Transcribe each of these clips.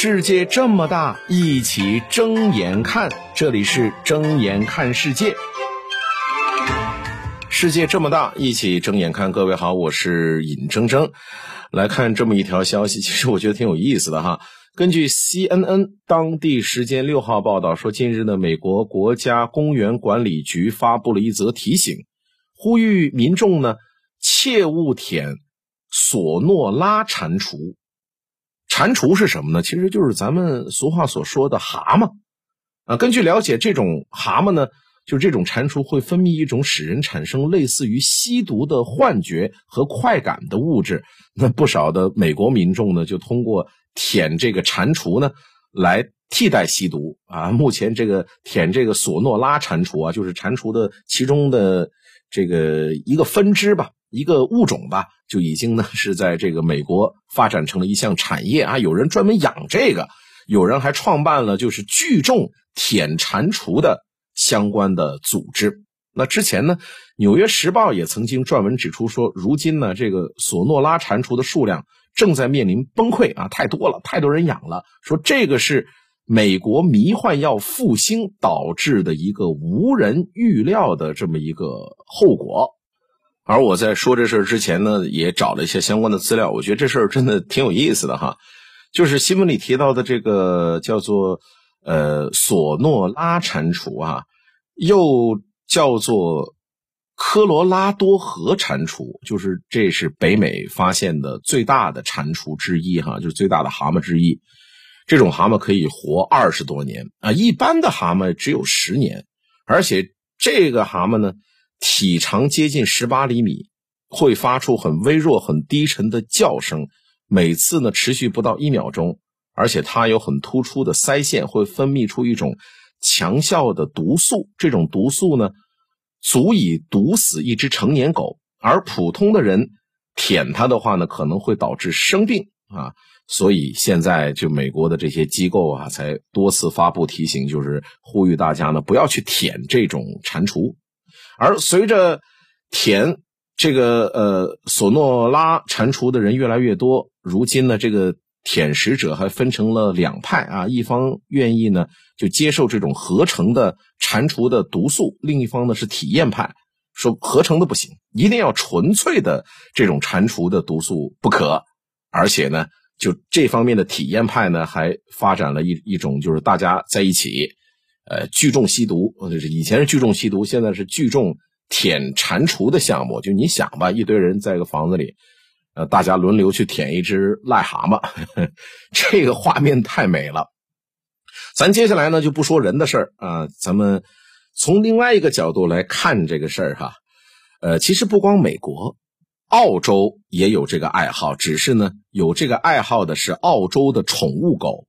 世界这么大，一起睁眼看。这里是睁眼看世界。世界这么大，一起睁眼看。各位好，我是尹铮铮。来看这么一条消息，其实我觉得挺有意思的哈。根据 CNN 当地时间六号报道说，近日呢，美国国家公园管理局发布了一则提醒，呼吁民众呢切勿舔索诺拉蟾蜍。蟾蜍是什么呢？其实就是咱们俗话所说的蛤蟆啊。根据了解，这种蛤蟆呢，就是这种蟾蜍会分泌一种使人产生类似于吸毒的幻觉和快感的物质。那不少的美国民众呢，就通过舔这个蟾蜍呢，来替代吸毒啊。目前这个舔这个索诺拉蟾蜍啊，就是蟾蜍的其中的这个一个分支吧。一个物种吧，就已经呢是在这个美国发展成了一项产业啊，有人专门养这个，有人还创办了就是聚众舔蟾蜍的相关的组织。那之前呢，《纽约时报》也曾经撰文指出说，如今呢这个索诺拉蟾蜍的数量正在面临崩溃啊，太多了，太多人养了，说这个是美国迷幻药复兴导致的一个无人预料的这么一个后果。而我在说这事之前呢，也找了一些相关的资料。我觉得这事儿真的挺有意思的哈，就是新闻里提到的这个叫做呃索诺拉蟾蜍啊，又叫做科罗拉多河蟾蜍，就是这是北美发现的最大的蟾蜍之一哈，就是最大的蛤蟆之一。这种蛤蟆可以活二十多年啊，一般的蛤蟆只有十年，而且这个蛤蟆呢。体长接近十八厘米，会发出很微弱、很低沉的叫声，每次呢持续不到一秒钟，而且它有很突出的腮腺，会分泌出一种强效的毒素，这种毒素呢足以毒死一只成年狗，而普通的人舔它的话呢，可能会导致生病啊，所以现在就美国的这些机构啊，才多次发布提醒，就是呼吁大家呢不要去舔这种蟾蜍。而随着舔这个呃索诺拉蟾蜍的人越来越多，如今呢，这个舔食者还分成了两派啊，一方愿意呢就接受这种合成的蟾蜍的毒素，另一方呢是体验派，说合成的不行，一定要纯粹的这种蟾蜍的毒素不可。而且呢，就这方面的体验派呢，还发展了一一种就是大家在一起。呃，聚众吸毒，就是以前是聚众吸毒，现在是聚众舔蟾蜍的项目。就你想吧，一堆人在一个房子里，呃，大家轮流去舔一只癞蛤蟆，这个画面太美了。咱接下来呢就不说人的事儿啊，咱们从另外一个角度来看这个事儿哈。呃，其实不光美国，澳洲也有这个爱好，只是呢有这个爱好的是澳洲的宠物狗，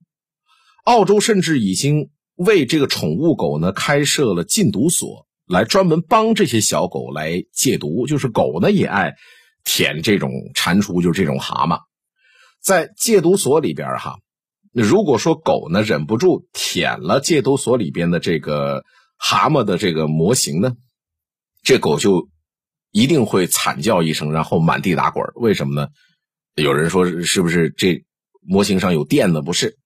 澳洲甚至已经。为这个宠物狗呢开设了禁毒所，来专门帮这些小狗来戒毒。就是狗呢也爱舔这种蟾蜍，就是这种蛤蟆。在戒毒所里边哈，如果说狗呢忍不住舔了戒毒所里边的这个蛤蟆的这个模型呢，这狗就一定会惨叫一声，然后满地打滚。为什么呢？有人说是不是这模型上有电呢？不是。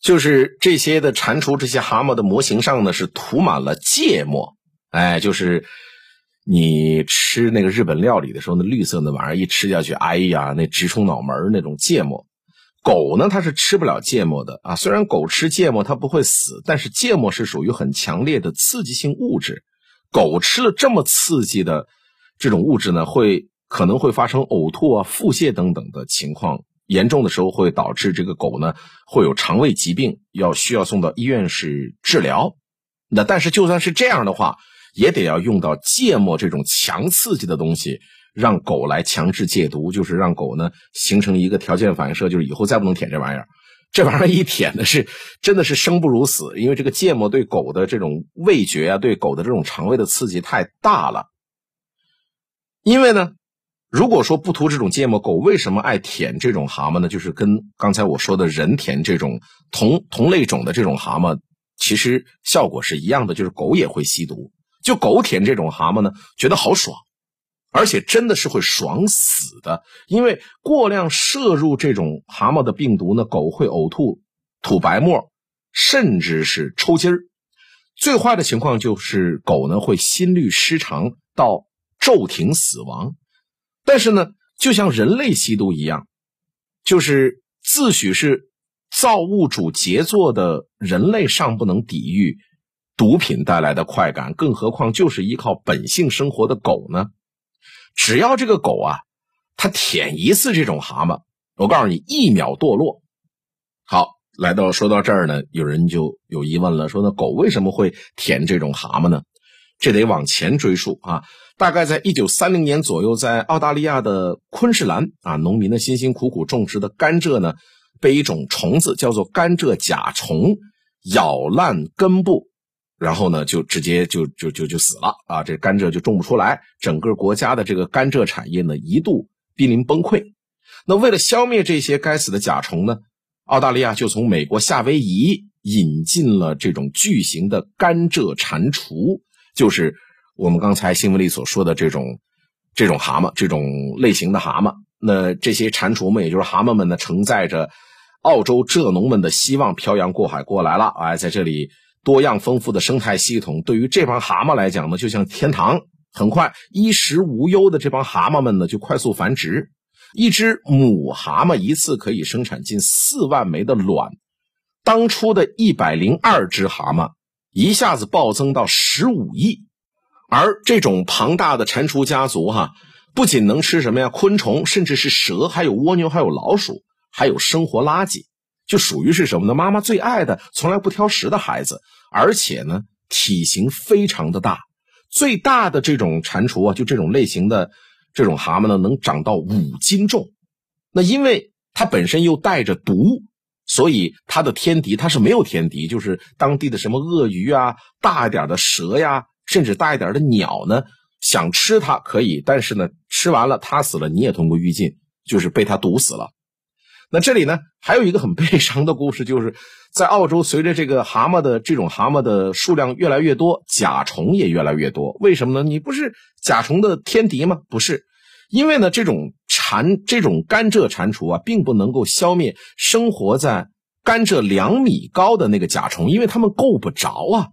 就是这些的蟾蜍，这些蛤蟆的模型上呢是涂满了芥末，哎，就是你吃那个日本料理的时候，那绿色那玩意儿一吃下去，哎呀，那直冲脑门那种芥末。狗呢，它是吃不了芥末的啊。虽然狗吃芥末它不会死，但是芥末是属于很强烈的刺激性物质，狗吃了这么刺激的这种物质呢，会可能会发生呕吐啊、腹泻等等的情况。严重的时候会导致这个狗呢会有肠胃疾病，要需要送到医院是治疗。那但是就算是这样的话，也得要用到芥末这种强刺激的东西，让狗来强制戒毒，就是让狗呢形成一个条件反射，就是以后再不能舔这玩意儿。这玩意儿一舔的是真的是生不如死，因为这个芥末对狗的这种味觉啊，对狗的这种肠胃的刺激太大了。因为呢。如果说不涂这种芥末，狗为什么爱舔这种蛤蟆呢？就是跟刚才我说的人舔这种同同类种的这种蛤蟆，其实效果是一样的，就是狗也会吸毒。就狗舔这种蛤蟆呢，觉得好爽，而且真的是会爽死的，因为过量摄入这种蛤蟆的病毒呢，狗会呕吐、吐白沫，甚至是抽筋儿。最坏的情况就是狗呢会心律失常到骤停死亡。但是呢，就像人类吸毒一样，就是自诩是造物主杰作的人类尚不能抵御毒品带来的快感，更何况就是依靠本性生活的狗呢？只要这个狗啊，它舔一次这种蛤蟆，我告诉你，一秒堕落。好。来到说到这儿呢，有人就有疑问了，说那狗为什么会舔这种蛤蟆呢？这得往前追溯啊，大概在一九三零年左右，在澳大利亚的昆士兰啊，农民的辛辛苦苦种植的甘蔗呢，被一种虫子叫做甘蔗甲虫咬烂根部，然后呢，就直接就就就就死了啊，这甘蔗就种不出来，整个国家的这个甘蔗产业呢，一度濒临崩溃。那为了消灭这些该死的甲虫呢？澳大利亚就从美国夏威夷引进了这种巨型的甘蔗蟾蜍，就是我们刚才新闻里所说的这种这种蛤蟆，这种类型的蛤蟆。那这些蟾蜍们，也就是蛤蟆们呢，承载着澳洲蔗农们的希望，漂洋过海过来了。哎，在这里多样丰富的生态系统，对于这帮蛤蟆来讲呢，就像天堂。很快，衣食无忧的这帮蛤蟆们呢，就快速繁殖。一只母蛤蟆一次可以生产近四万枚的卵，当初的一百零二只蛤蟆一下子暴增到十五亿，而这种庞大的蟾蜍家族哈，不仅能吃什么呀昆虫，甚至是蛇，还有蜗牛，还有老鼠，还有生活垃圾，就属于是什么呢？妈妈最爱的，从来不挑食的孩子，而且呢，体型非常的大，最大的这种蟾蜍啊，就这种类型的。这种蛤蟆呢，能长到五斤重。那因为它本身又带着毒，所以它的天敌它是没有天敌，就是当地的什么鳄鱼啊、大一点的蛇呀，甚至大一点的鸟呢，想吃它可以，但是呢，吃完了它死了，你也同归于尽，就是被它毒死了。那这里呢，还有一个很悲伤的故事，就是在澳洲，随着这个蛤蟆的这种蛤蟆的数量越来越多，甲虫也越来越多。为什么呢？你不是甲虫的天敌吗？不是，因为呢，这种蟾这种甘蔗蟾蜍啊，并不能够消灭生活在甘蔗两米高的那个甲虫，因为它们够不着啊。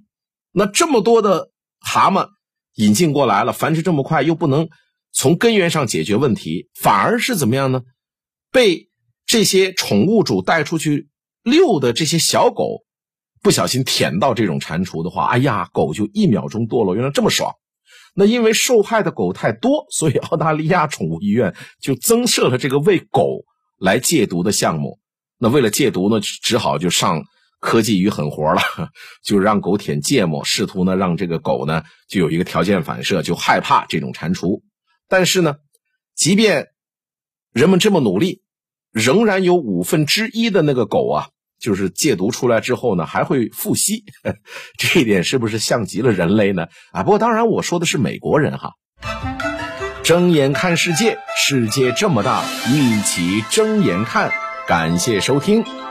那这么多的蛤蟆引进过来了，繁殖这么快，又不能从根源上解决问题，反而是怎么样呢？被这些宠物主带出去遛的这些小狗，不小心舔到这种蟾蜍的话，哎呀，狗就一秒钟堕落。原来这么爽。那因为受害的狗太多，所以澳大利亚宠物医院就增设了这个为狗来戒毒的项目。那为了戒毒呢，只好就上科技与狠活了，就让狗舔芥末，试图呢让这个狗呢就有一个条件反射，就害怕这种蟾蜍。但是呢，即便人们这么努力。仍然有五分之一的那个狗啊，就是戒毒出来之后呢，还会复吸，这一点是不是像极了人类呢？啊，不过当然我说的是美国人哈。睁眼看世界，世界这么大，一起睁眼看。感谢收听。